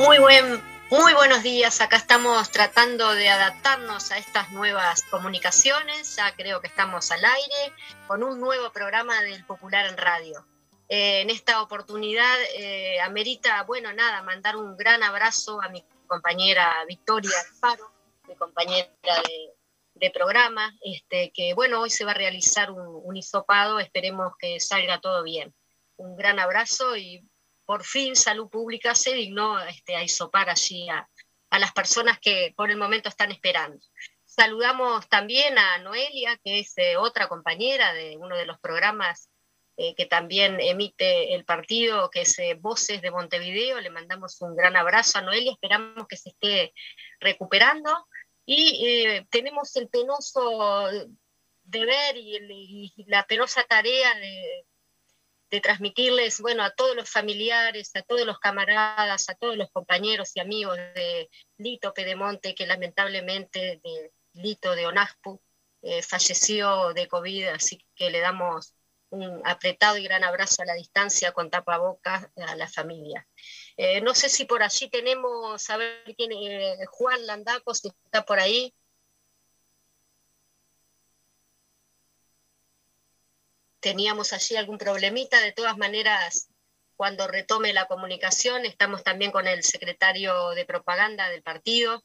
Muy buen, muy buenos días. Acá estamos tratando de adaptarnos a estas nuevas comunicaciones. Ya creo que estamos al aire con un nuevo programa del Popular en Radio. Eh, en esta oportunidad eh, amerita, bueno, nada, mandar un gran abrazo a mi compañera Victoria Alfaro, mi compañera de, programa, este, que bueno, hoy se va a realizar un, un hisopado, esperemos que salga todo bien. Un gran abrazo y por fin Salud Pública se dignó este, a hisopar allí a, las personas que por el momento están esperando. Saludamos también a Noelia, que es eh, otra compañera de uno de los programas eh, que también emite el partido, que es eh, Voces de Montevideo. Le mandamos un gran abrazo a Noelia, esperamos que se esté recuperando. Y tenemos el penoso deber y la penosa tarea de, de transmitirles, bueno, a todos los familiares, a todos los camaradas, a todos los compañeros y amigos de Lito Pedemonte, que lamentablemente de Lito de Onaspu eh, falleció de COVID, así que le damos un apretado y gran abrazo a la distancia con tapabocas a la familia. Eh, no sé si por allí tenemos, a ver quién, eh, Juan Landaco, si está por ahí. Teníamos allí algún problemita. De todas maneras, cuando retome la comunicación, estamos también con el secretario de propaganda del partido,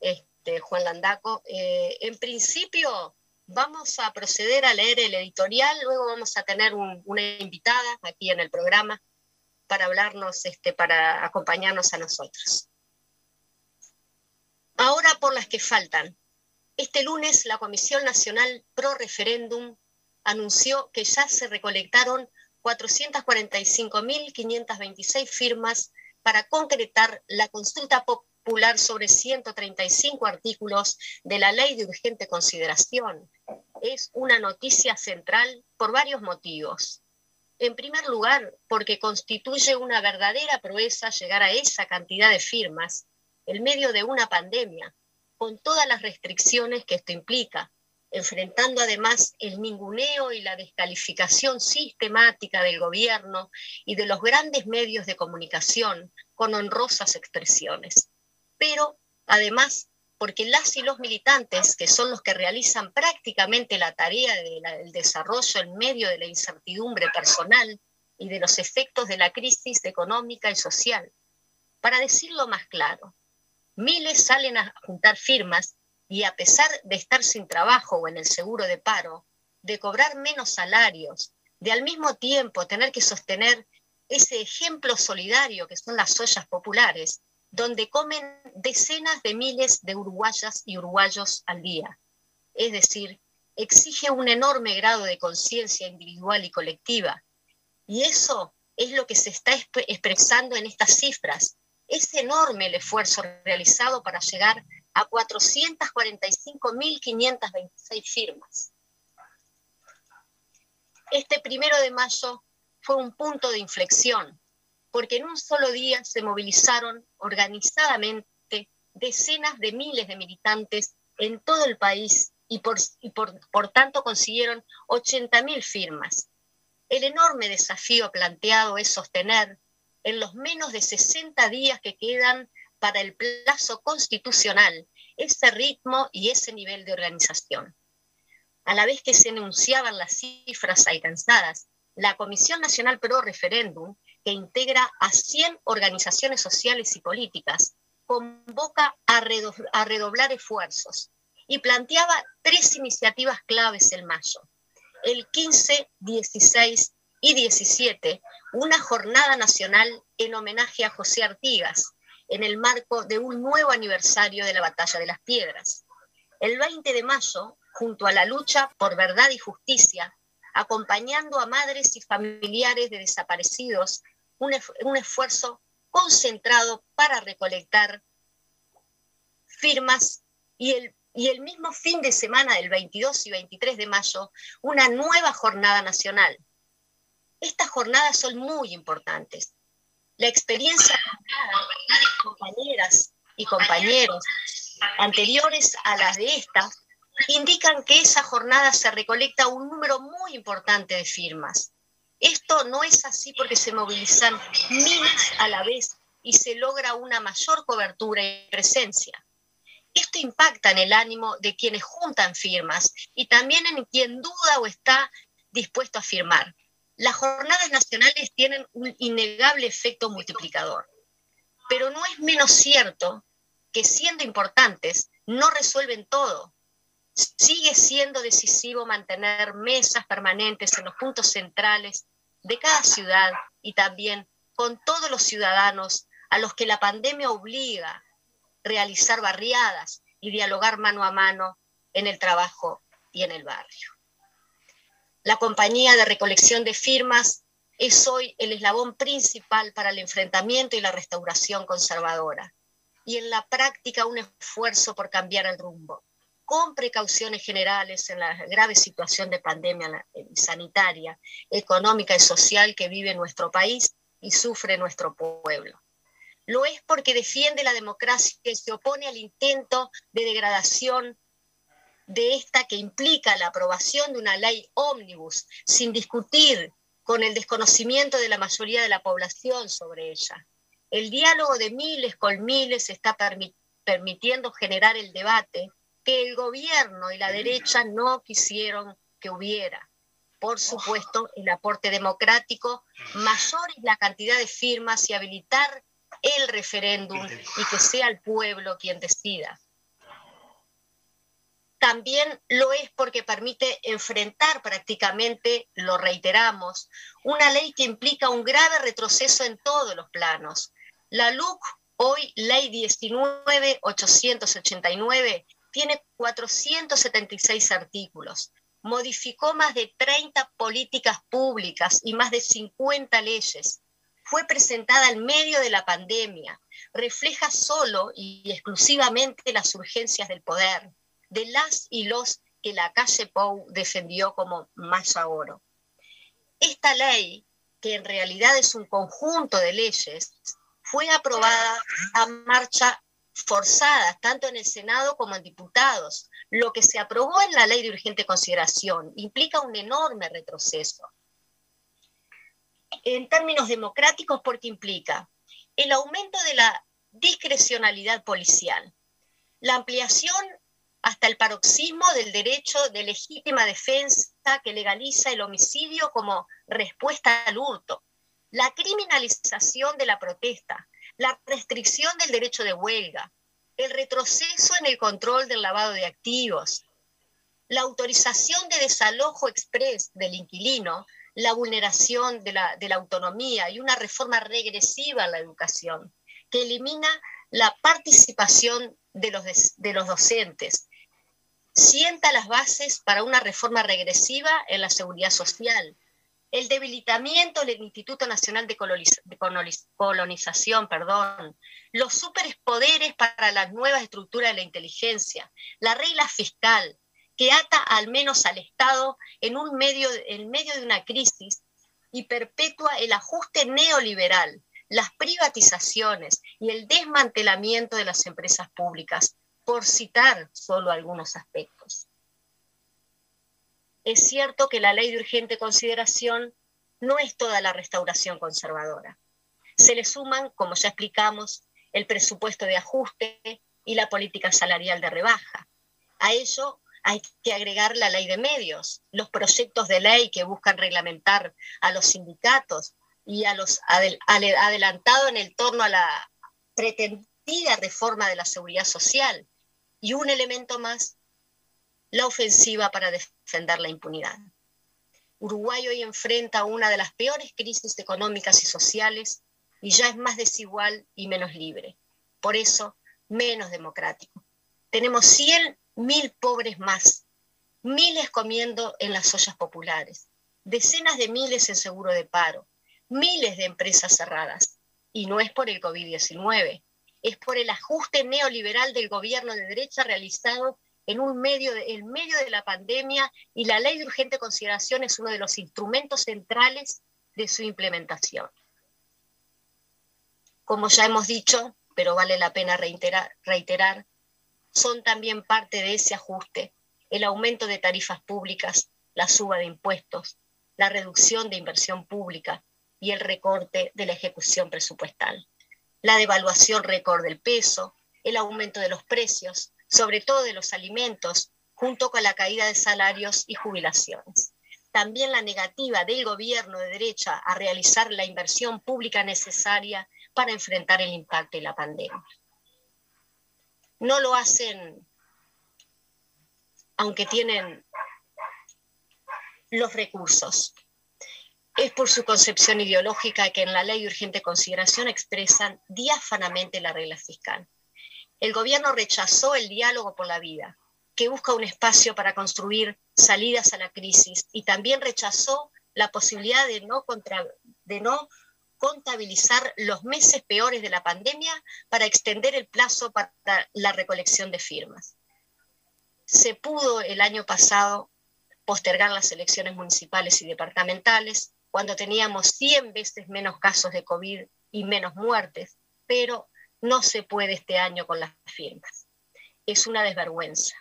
este, Juan Landaco. Eh, en principio, vamos a proceder a leer el editorial, luego vamos a tener una invitada aquí en el programa para hablarnos, este, para acompañarnos a nosotros. Ahora por las que faltan. Este lunes la Comisión Nacional Pro Referéndum anunció que ya se recolectaron 445.526 firmas para concretar la consulta popular sobre 135 artículos de la ley de urgente consideración. Es una noticia central por varios motivos. En primer lugar, porque constituye una verdadera proeza llegar a esa cantidad de firmas en medio de una pandemia, con todas las restricciones que esto implica, enfrentando además el ninguneo y la descalificación sistemática del gobierno y de los grandes medios de comunicación con honrosas expresiones. Pero además porque las y los militantes, que son los que realizan prácticamente la tarea del desarrollo en medio de la incertidumbre personal y de los efectos de la crisis económica y social. Para decirlo más claro, miles salen a juntar firmas y a pesar de estar sin trabajo o en el seguro de paro, de cobrar menos salarios, de al mismo tiempo tener que sostener ese ejemplo solidario que son las ollas populares, donde comen decenas de miles de uruguayas y uruguayos al día. Es decir, exige un enorme grado de conciencia individual y colectiva. Y eso es lo que se está expresando en estas cifras. Es enorme el esfuerzo realizado para llegar a 445.526 firmas. Este primero de mayo fue un punto de inflexión, porque en un solo día se movilizaron organizadamente decenas de miles de militantes en todo el país y por, por tanto consiguieron 80.000 firmas. El enorme desafío planteado es sostener en los menos de 60 días que quedan para el plazo constitucional ese ritmo y ese nivel de organización. A la vez que se enunciaban las cifras alcanzadas, la Comisión Nacional Pro Referéndum, que integra a 100 organizaciones sociales y políticas, convoca a, redoblar esfuerzos y planteaba tres iniciativas claves en mayo. El 15, 16 y 17, una jornada nacional en homenaje a José Artigas, en el marco de un nuevo aniversario de la Batalla de las Piedras. El 20 de mayo, junto a la lucha por verdad y justicia, acompañando a madres y familiares de desaparecidos, un, esfuerzo concentrado para recolectar firmas y el, y el mismo fin de semana del 22 y 23 de mayo, una nueva jornada nacional. Estas jornadas son muy importantes la experiencia de compañeras y compañeros anteriores a las de estas indican que esa jornada se recolecta un número muy importante de firmas. Esto no es así porque se movilizan miles a la vez y se logra una mayor cobertura y presencia. Esto impacta en el ánimo de quienes juntan firmas y también en quien duda o está dispuesto a firmar. Las jornadas nacionales tienen un innegable efecto multiplicador, pero no es menos cierto que siendo importantes no resuelven todo. Sigue siendo decisivo mantener mesas permanentes en los puntos centrales de cada ciudad y también con todos los ciudadanos a los que la pandemia obliga a realizar barriadas y dialogar mano a mano en el trabajo y en el barrio. La compañía de recolección de firmas es hoy el eslabón principal para el enfrentamiento y la restauración conservadora, y en la práctica un esfuerzo por cambiar el rumbo, con precauciones generales en la grave situación de pandemia sanitaria, económica y social que vive nuestro país y sufre nuestro pueblo. Lo es porque defiende la democracia y se opone al intento de degradación de esta que implica la aprobación de una ley ómnibus sin discutir con el desconocimiento de la mayoría de la población sobre ella. El diálogo de miles con miles está permitiendo generar el debate que el gobierno y la derecha no quisieron que hubiera. Por supuesto, el aporte democrático, mayor es la cantidad de firmas y habilitar el referéndum y que sea el pueblo quien decida. También lo es porque permite enfrentar prácticamente, lo reiteramos, una ley que implica un grave retroceso en todos los planos. La LUC, hoy ley 19.889, tiene 476 artículos, modificó más de 30 políticas públicas y más de 50 leyes, fue presentada en medio de la pandemia, refleja solo y exclusivamente las urgencias del poder, de las y los que la calle Pou defendió como más oro. Esta ley, que en realidad es un conjunto de leyes, fue aprobada a marcha forzada, tanto en el Senado como en diputados. Lo que se aprobó en la ley de urgente consideración implica un enorme retroceso en términos democráticos porque implica el aumento de la discrecionalidad policial, la ampliación hasta el paroxismo del derecho de legítima defensa que legaliza el homicidio como respuesta al hurto, la criminalización de la protesta, la restricción del derecho de huelga, el retroceso en el control del lavado de activos, la autorización de desalojo express del inquilino la vulneración de la, autonomía y una reforma regresiva en la educación, que elimina la participación de los docentes, sienta las bases para una reforma regresiva en la seguridad social, el debilitamiento del Instituto Nacional de, Colonización, perdón, los superpoderes para las nuevas estructuras de la inteligencia, la regla fiscal, que ata al menos al Estado en, un medio, en medio de una crisis y perpetúa el ajuste neoliberal, las privatizaciones y el desmantelamiento de las empresas públicas, por citar solo algunos aspectos. Es cierto que la ley de urgente consideración no es toda la restauración conservadora. Se le suman, como ya explicamos, el presupuesto de ajuste y la política salarial de rebaja. A ello hay que agregar la ley de medios, los proyectos de ley que buscan reglamentar a los sindicatos y a los adelantado en el torno a la pretendida reforma de la seguridad social. Y un elemento más, la ofensiva para defender la impunidad. Uruguay hoy enfrenta una de las peores crisis económicas y sociales y ya es más desigual y menos libre. Por eso, menos democrático. Tenemos 100 mil pobres más, miles comiendo en las ollas populares, decenas de miles en seguro de paro, miles de empresas cerradas. Y no es por el COVID-19, es por el ajuste neoliberal del gobierno de derecha realizado en un medio de, medio de la pandemia y la ley de urgente consideración es uno de los instrumentos centrales de su implementación. Como ya hemos dicho, pero vale la pena reiterar, reiterar son también parte de ese ajuste el aumento de tarifas públicas, la suba de impuestos, la reducción de inversión pública y el recorte de la ejecución presupuestal. La devaluación récord del peso, el aumento de los precios, sobre todo de los alimentos, junto con la caída de salarios y jubilaciones. También la negativa del gobierno de derecha a realizar la inversión pública necesaria para enfrentar el impacto de la pandemia. No lo hacen aunque tienen los recursos. Es por su concepción ideológica que en la ley de urgente consideración expresan diáfanamente la regla fiscal. El gobierno rechazó el diálogo por la vida, que busca un espacio para construir salidas a la crisis, y también rechazó la posibilidad de no, de no contabilizar los meses peores de la pandemia para extender el plazo para la recolección de firmas. Se pudo el año pasado postergar las elecciones municipales y departamentales cuando teníamos 100 veces menos casos de COVID y menos muertes, pero no se puede este año con las firmas. Es una desvergüenza.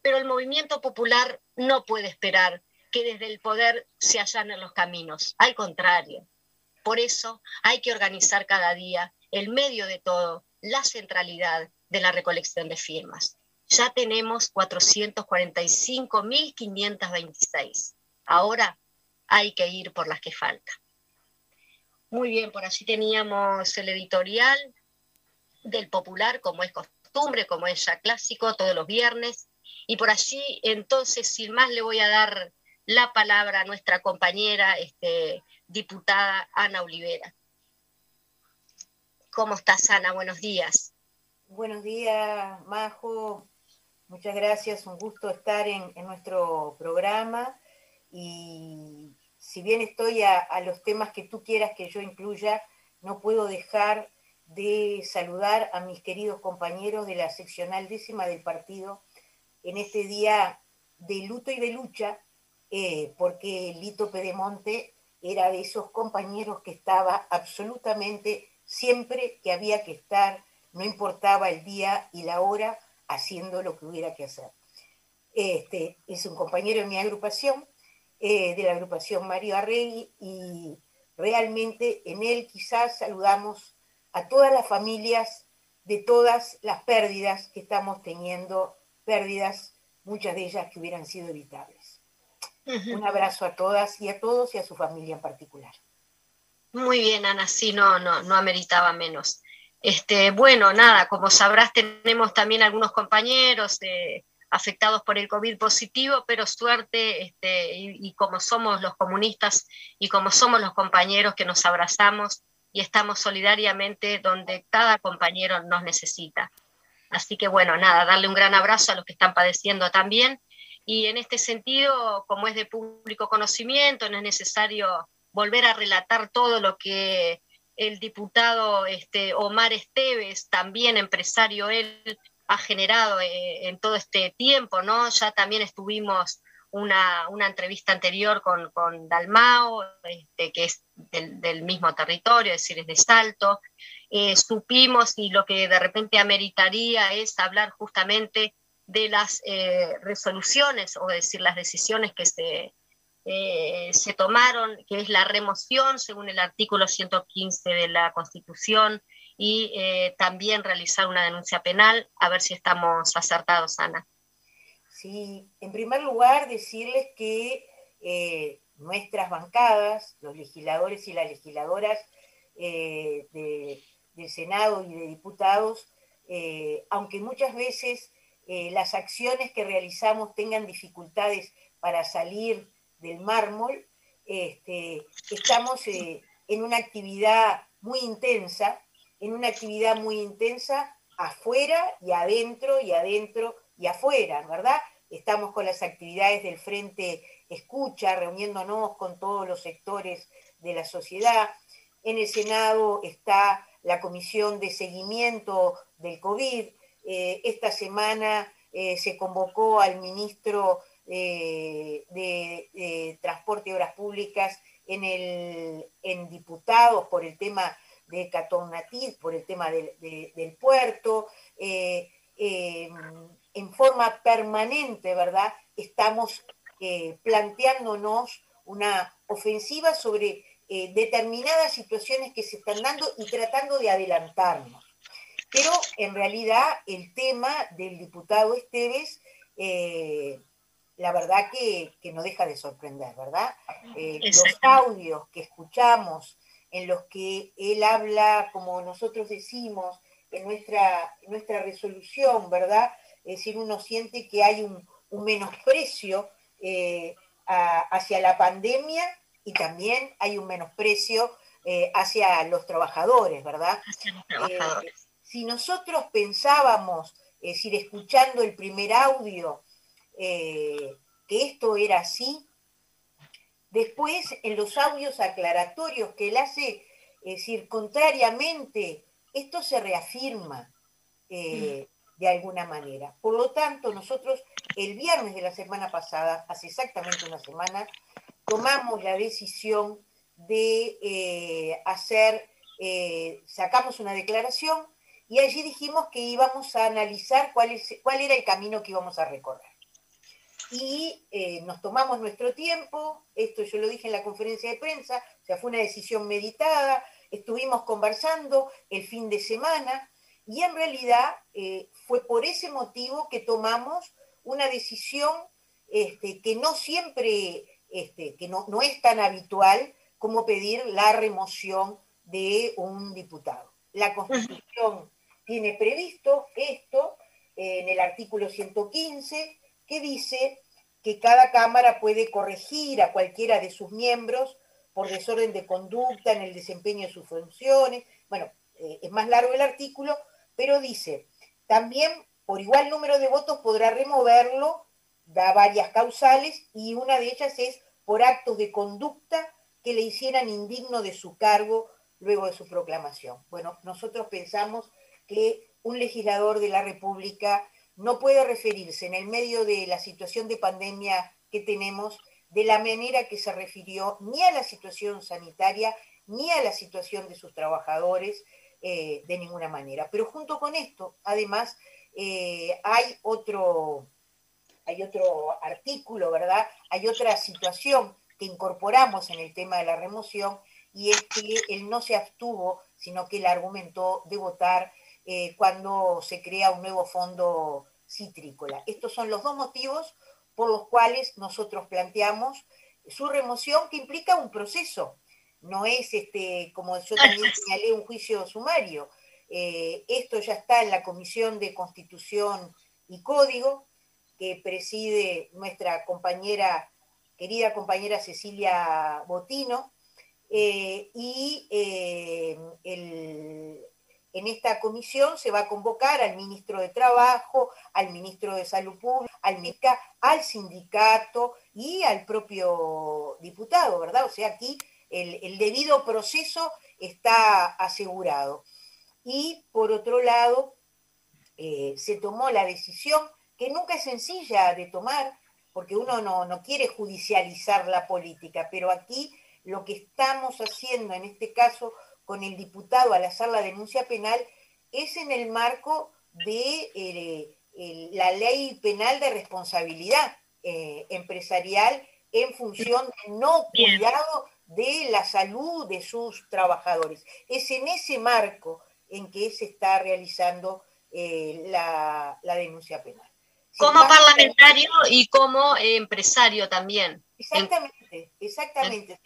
Pero el movimiento popular no puede esperar que desde el poder se allanen los caminos. Al contrario, por eso hay que organizar cada día, el medio de todo, la centralidad de la recolección de firmas. Ya tenemos 445.526. Ahora hay que ir por las que faltan. Muy bien, por allí teníamos el editorial del Popular, como es costumbre, como es ya clásico, todos los viernes. Y por allí, entonces, sin más, le voy a dar la palabra a nuestra compañera, este, diputada Ana Olivera. ¿Cómo estás, Ana? Buenos días. Buenos días, Majo. Muchas gracias, un gusto estar en, nuestro programa. Y si bien estoy a, los temas que tú quieras que yo incluya, no puedo dejar de saludar a mis queridos compañeros de la seccional décima del partido en este día de luto y de lucha, eh, porque Lito Pedemonte era de esos compañeros que estaba absolutamente siempre que había que estar, no importaba el día y la hora, haciendo lo que hubiera que hacer. Este, es un compañero de mi agrupación, eh, de la agrupación Mario Arregui, y realmente en él quizás saludamos a todas las familias de todas las pérdidas que estamos teniendo, pérdidas, muchas de ellas que hubieran sido evitables. Un abrazo a todas y a todos y a su familia en particular. Muy bien, Ana, sí, no, no, no ameritaba menos. Este, bueno, nada, como sabrás, tenemos también algunos compañeros eh, afectados por el COVID positivo, pero suerte, este, y, como somos los comunistas y como somos los compañeros que nos abrazamos y estamos solidariamente donde cada compañero nos necesita. Así que bueno, nada, darle un gran abrazo a los que están padeciendo también y en este sentido, como es de público conocimiento, no es necesario volver a relatar todo lo que el diputado este, Omar Esteves, también empresario él, ha generado eh, en todo este tiempo, ¿no? Ya también estuvimos una, entrevista anterior con, con Dalmao, este, que es del, mismo territorio, es decir, es de Salto. Eh, supimos y lo que de repente ameritaría es hablar justamente de las eh, resoluciones o decir las decisiones que se, eh, se tomaron, que es la remoción según el artículo 115 de la Constitución y eh, también realizar una denuncia penal, a ver si estamos acertados, Ana. Sí, en primer lugar decirles que nuestras bancadas, los legisladores y las legisladoras del Senado y de diputados, aunque muchas veces eh, las acciones que realizamos tengan dificultades para salir del mármol, este, estamos eh, en una actividad muy intensa, en una actividad muy intensa afuera y adentro y adentro y afuera, ¿verdad? Estamos con las actividades del Frente Escucha, reuniéndonos con todos los sectores de la sociedad. En el Senado está la Comisión de Seguimiento del COVID, eh, esta semana eh, se convocó al ministro eh, de, Transporte y Obras Públicas en, el, en diputados por el tema de Catonatí, por el tema del, puerto. en forma permanente, ¿verdad? Estamos planteándonos una ofensiva sobre eh, determinadas situaciones que se están dando y tratando de adelantarnos. Pero en realidad el tema del diputado Esteves, eh, la verdad que, no deja de sorprender, ¿verdad? Eh, los audios que escuchamos en los que él habla, como nosotros decimos, en nuestra, nuestra resolución, ¿verdad? Es decir, uno siente que hay un, menosprecio hacia la pandemia y también hay un menosprecio eh, hacia los trabajadores, ¿verdad? Eh, si nosotros pensábamos, es decir, escuchando el primer audio, eh, que esto era así, después en los audios aclaratorios que él hace, es decir, contrariamente, esto se reafirma mm. de alguna manera. Por lo tanto, nosotros el viernes de la semana pasada, hace exactamente una semana, tomamos la decisión de eh, hacer, eh, sacamos una declaración y allí dijimos que íbamos a analizar cuál, es, cuál era el camino que íbamos a recorrer. Y eh, nos tomamos nuestro tiempo, esto yo lo dije en la conferencia de prensa, o sea, fue una decisión meditada, estuvimos conversando el fin de semana y en realidad fue por ese motivo que tomamos una decisión este, que no siempre este, que no, es tan habitual como pedir la remoción de un diputado. La Constitución tiene previsto esto en el artículo 115, que dice que cada Cámara puede corregir a cualquiera de sus miembros por desorden de conducta en el desempeño de sus funciones. Bueno, eh, es más largo el artículo, pero dice, también por igual número de votos podrá removerlo da varias causales y una de ellas es por actos de conducta que le hicieran indigno de su cargo luego de su proclamación. Bueno, nosotros pensamos que un legislador de la República no puede referirse en el medio de la situación de pandemia que tenemos de la manera que se refirió ni a la situación sanitaria ni a la situación de sus trabajadores eh, de ninguna manera. Pero junto con esto, además, eh, hay otro hay otro artículo, ¿verdad? Hay otra situación que incorporamos en el tema de la remoción y es que él no se abstuvo, sino que él argumentó de votar eh, cuando se crea un nuevo fondo citrícola. Estos son los dos motivos por los cuales nosotros planteamos su remoción, que implica un proceso. No es, este, como yo también señalé, un juicio sumario. Eh, esto ya está en la Comisión de Constitución y Código, que preside nuestra compañera, querida compañera Cecilia Botino, eh, y eh, en esta comisión se va a convocar al ministro de Trabajo, al ministro de Salud Pública, al sindicato y al propio diputado, ¿verdad? O sea, aquí el, debido proceso está asegurado. Y por otro lado, eh, se tomó la decisión que nunca es sencilla de tomar, porque uno no, quiere judicializar la política, pero aquí lo que estamos haciendo en este caso con el diputado al hacer la denuncia penal es en el marco de eh, la ley penal de responsabilidad eh, empresarial en función de no cuidado de la salud de sus trabajadores. Es en ese marco en que se está realizando eh, la denuncia penal. Como parlamentario y como empresario también. Exactamente, exactamente.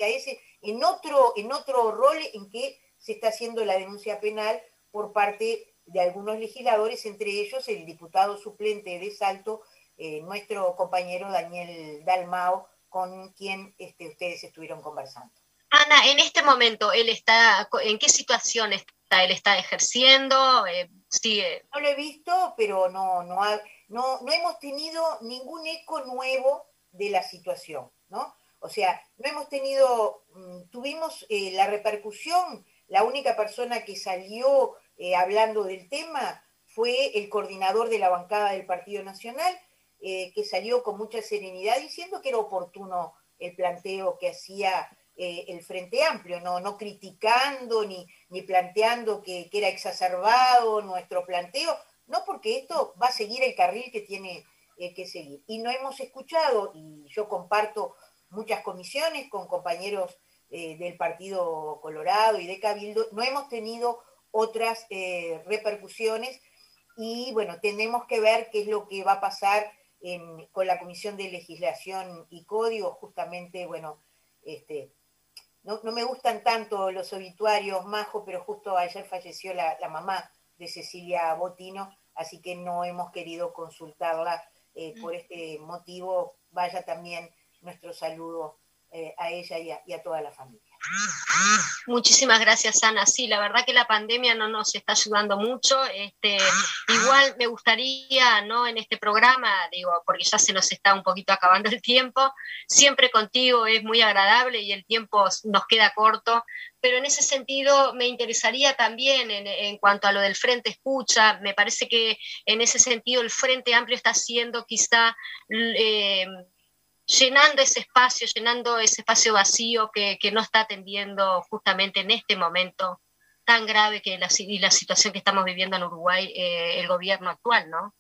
en, otro, en otro rol en que se está haciendo la denuncia penal por parte de algunos legisladores, entre ellos el diputado suplente de Salto, eh, nuestro compañero Daniel Dalmao, con quien este, ustedes estuvieron conversando. Ana, en este momento, él está, ¿en qué situación está? ¿Él está ejerciendo? Eh, ¿Sigue? No lo he visto, pero no, no, ha, no, no hemos tenido ningún eco nuevo de la situación, ¿no? O sea, no hemos tenido, mm, tuvimos eh, la repercusión, la única persona que salió eh, hablando del tema fue el coordinador de la bancada del Partido Nacional, eh, que salió con mucha serenidad diciendo que era oportuno el planteo que hacía el Frente Amplio, no, no criticando ni, ni planteando que, que, era exacerbado nuestro planteo, no porque esto va a seguir el carril que tiene eh, que seguir. Y no hemos escuchado, y yo comparto muchas comisiones con compañeros eh, del Partido Colorado y de Cabildo, no hemos tenido otras eh, repercusiones y bueno, tenemos que ver qué es lo que va a pasar con la Comisión de Legislación y Código, justamente, bueno, este, no, me gustan tanto los obituarios, Majo, pero justo ayer falleció la, mamá de Cecilia Botino, así que no hemos querido consultarla eh, por este motivo. Vaya también nuestro saludo eh, a ella y a toda la familia. Muchísimas gracias, Ana. Sí, la verdad que la pandemia no nos está ayudando mucho. Este, igual me gustaría, ¿no? En este programa, digo, porque ya se nos está un poquito acabando el tiempo, siempre contigo es muy agradable y el tiempo nos queda corto, pero en ese sentido me interesaría también en, cuanto a lo del Frente Escucha, me parece que en ese sentido el Frente Amplio está siendo quizá... Eh, llenando ese espacio, llenando ese espacio vacío que, no está atendiendo justamente en este momento tan grave que la, y la situación que estamos viviendo en Uruguay, eh, el gobierno actual, ¿no?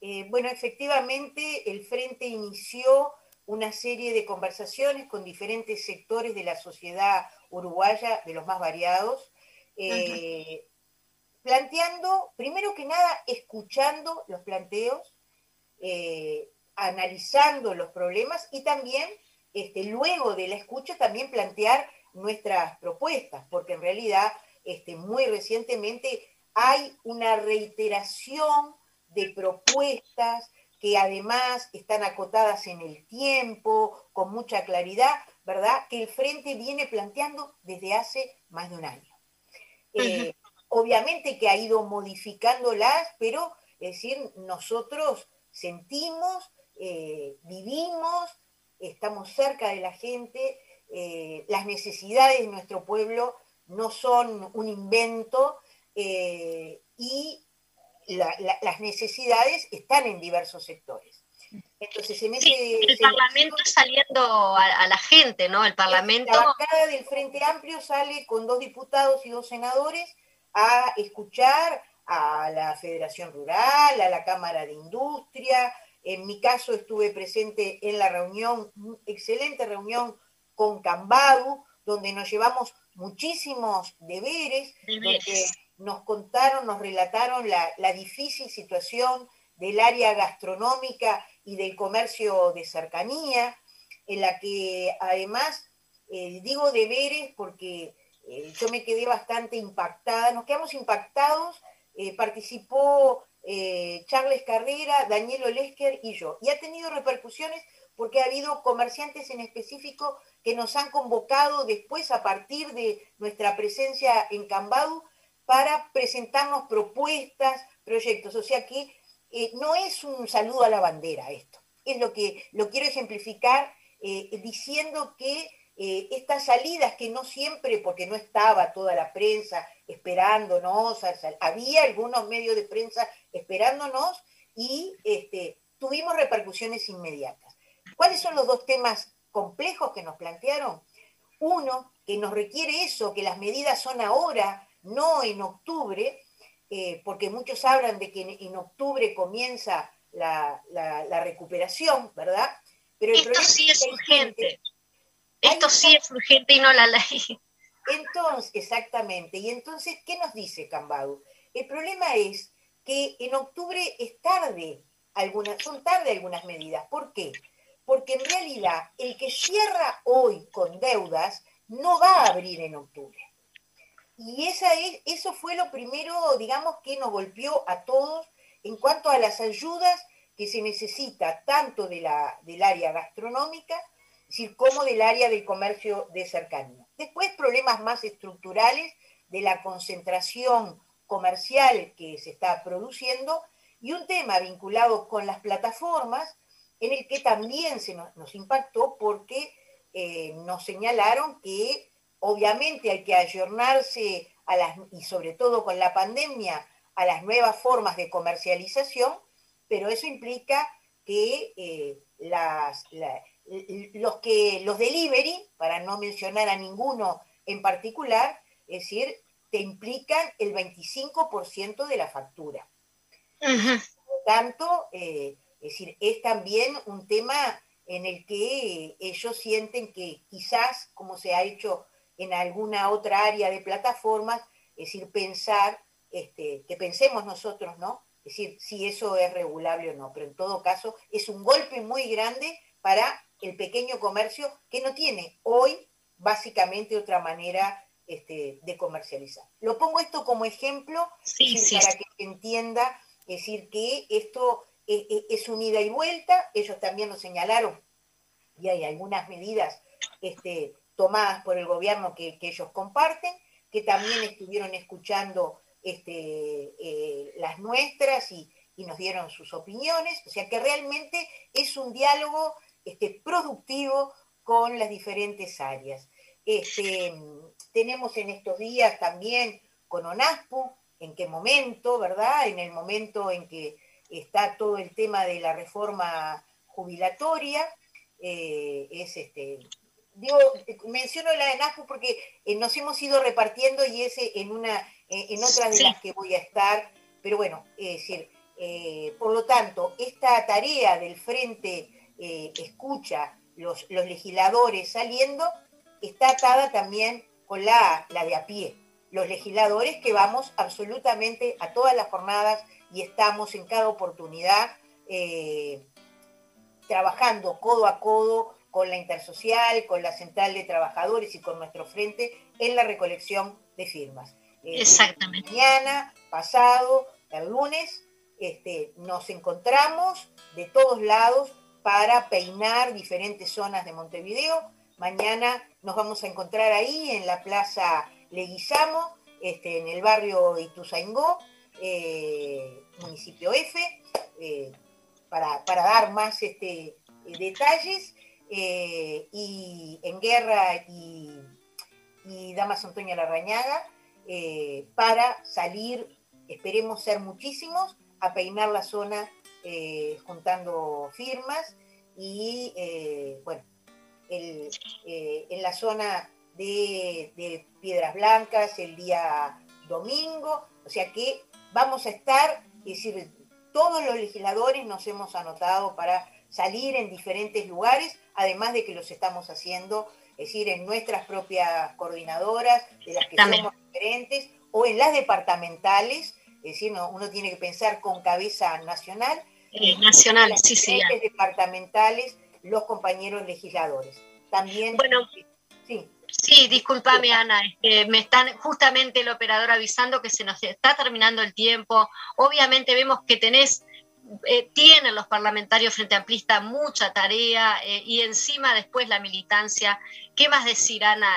Eh, bueno, efectivamente, el Frente inició una serie de conversaciones con diferentes sectores de la sociedad uruguaya, de los más variados, eh, planteando, primero que nada, escuchando los planteos, analizando los problemas y también, este, luego de la escucha, también plantear nuestras propuestas, porque en realidad este, muy recientemente hay una reiteración de propuestas que además están acotadas en el tiempo, con mucha claridad, ¿verdad? Que el Frente viene planteando desde hace más de un año. Eh, obviamente que ha ido modificándolas, pero es decir, nosotros sentimos eh, vivimos, estamos cerca de la gente, eh, las necesidades de nuestro pueblo no son un invento eh, y las necesidades están en diversos sectores. Entonces, en ese, el Parlamento saliendo a, la gente, ¿no? El Parlamento. La bancada del Frente Amplio sale con dos diputados y dos senadores a escuchar a la Federación Rural, a la Cámara de Industria, en mi caso estuve presente en la reunión, excelente reunión con Cambadu, donde nos llevamos muchísimos deberes, donde nos contaron, nos relataron la, difícil situación del área gastronómica y del comercio de cercanía, en la que además, eh, digo deberes porque eh, yo me quedé bastante impactada, nos quedamos impactados, eh, participó eh, Charles Carrera, Daniel Olesker y yo. Y ha tenido repercusiones porque ha habido comerciantes en específico que nos han convocado después a partir de nuestra presencia en Cambadu para presentarnos propuestas, proyectos. O sea que eh, no es un saludo a la bandera esto. Es lo que lo quiero ejemplificar eh, diciendo que estas salidas que no siempre, porque no estaba toda la prensa esperándonos, había algunos medios de prensa esperándonos y este, tuvimos repercusiones inmediatas. ¿Cuáles son los dos temas complejos que nos plantearon? Uno, que nos requiere eso, que las medidas son ahora, no en octubre, eh, porque muchos hablan de que en, octubre comienza la, recuperación, ¿verdad? Pero Esto sí es urgente. Esto sí es urgente y no la ley. Entonces, exactamente. Y entonces, ¿qué nos dice Cambadu? El problema es que en octubre es tarde, algunas, son tarde algunas medidas. ¿Por qué? Porque en realidad el que cierra hoy con deudas no va a abrir en octubre. Y esa es, eso fue lo primero, digamos, que nos golpeó a todos en cuanto a las ayudas que se necesita tanto de la, del área gastronómica decir, como del área del comercio de cercanía. Después, problemas más estructurales de la concentración comercial que se está produciendo y un tema vinculado con las plataformas en el que también se nos, impactó porque eh, nos señalaron que obviamente hay que ayornarse y sobre todo con la pandemia a las nuevas formas de comercialización, pero eso implica que eh, las, los que los delivery, para no mencionar a ninguno en particular, es decir, te implican el 25% de la factura. Por lo tanto, eh, es decir, es también un tema en el que ellos sienten que quizás, como se ha hecho en alguna otra área de plataformas, es decir, pensar, este, que pensemos nosotros, ¿no? Es decir, si eso es regulable o no, pero en todo caso es un golpe muy grande para el pequeño comercio que no tiene hoy básicamente otra manera este, de comercializar. Lo pongo esto como ejemplo para que se entienda, es decir, que esto e, e, es un ida y vuelta, ellos también lo señalaron, y hay algunas medidas este, tomadas por el gobierno que, ellos comparten, que también estuvieron escuchando este, eh, las nuestras y, nos dieron sus opiniones, o sea que realmente es un diálogo este, productivo con las diferentes áreas. Este, tenemos en estos días también con ONASPU, en qué momento, ¿verdad? En el momento en que está todo el tema de la reforma jubilatoria, eh, es este, digo, menciono la de NASPU porque eh, nos hemos ido repartiendo y ese en una, eh, en otras de las que voy a estar, pero bueno, es decir, por lo tanto, esta tarea del frente escucha los, los legisladores saliendo, está atada también con la, la de a pie, los legisladores que vamos absolutamente a todas las jornadas y estamos en cada oportunidad eh, trabajando codo a codo con la Intersocial, con la Central de Trabajadores y con nuestro frente en la recolección de firmas. Eh, Exactamente. Mañana, pasado, el lunes, este, nos encontramos de todos lados para peinar diferentes zonas de Montevideo. Mañana nos vamos a encontrar ahí en la Plaza Leguizamo, este, en el barrio Ituzaingó, eh, municipio F, eh, para, dar más este, detalles. Eh, y en Guerra y, y Damas Antonio Larrañaga, para salir, esperemos ser muchísimos, a peinar la zona juntando firmas y, bueno, en la zona de, de Piedras Blancas el día domingo, o sea que vamos a estar, es decir, todos los legisladores nos hemos anotado para salir en diferentes lugares, además de que los estamos haciendo, es decir, en nuestras propias coordinadoras, de las que somos diferentes, o en las departamentales, es decir, uno tiene que pensar con cabeza nacional. Eh, nacional, sí, sí. departamentales, los compañeros legisladores. También. Bueno, sí. Sí, discúlpame Ana, me están justamente el operador avisando que se nos está terminando el tiempo. Obviamente vemos que tenés, eh, tienen los parlamentarios frente amplista mucha tarea eh, y encima después la militancia. ¿Qué más decir Ana?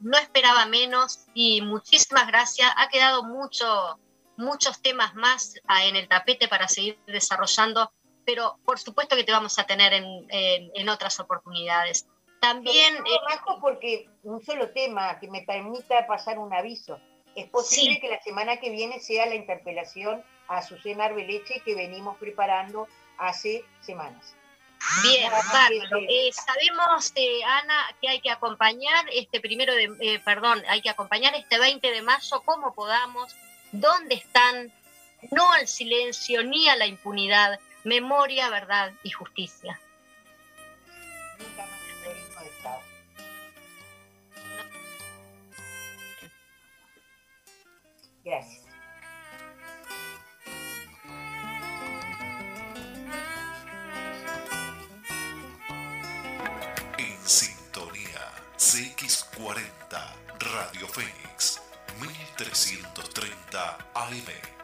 No esperaba menos y muchísimas gracias. Ha quedado mucho, muchos temas más ah, en el tapete para seguir desarrollando, pero por supuesto que te vamos a tener en otras oportunidades. También... Eh, porque un solo tema que me permita pasar un aviso. Es posible que la semana que viene sea la interpelación a Azucena Arbeleche que venimos preparando hace semanas. Bien, bárbaro. Eh, sabemos, eh, Ana, que hay que acompañar este primero de, eh, perdón, hay que acompañar este 20 de marzo como podamos, dónde están, no al silencio ni a la impunidad, memoria, verdad y justicia. Gracias. En sintonía CX40 Radio Fénix 1330 AM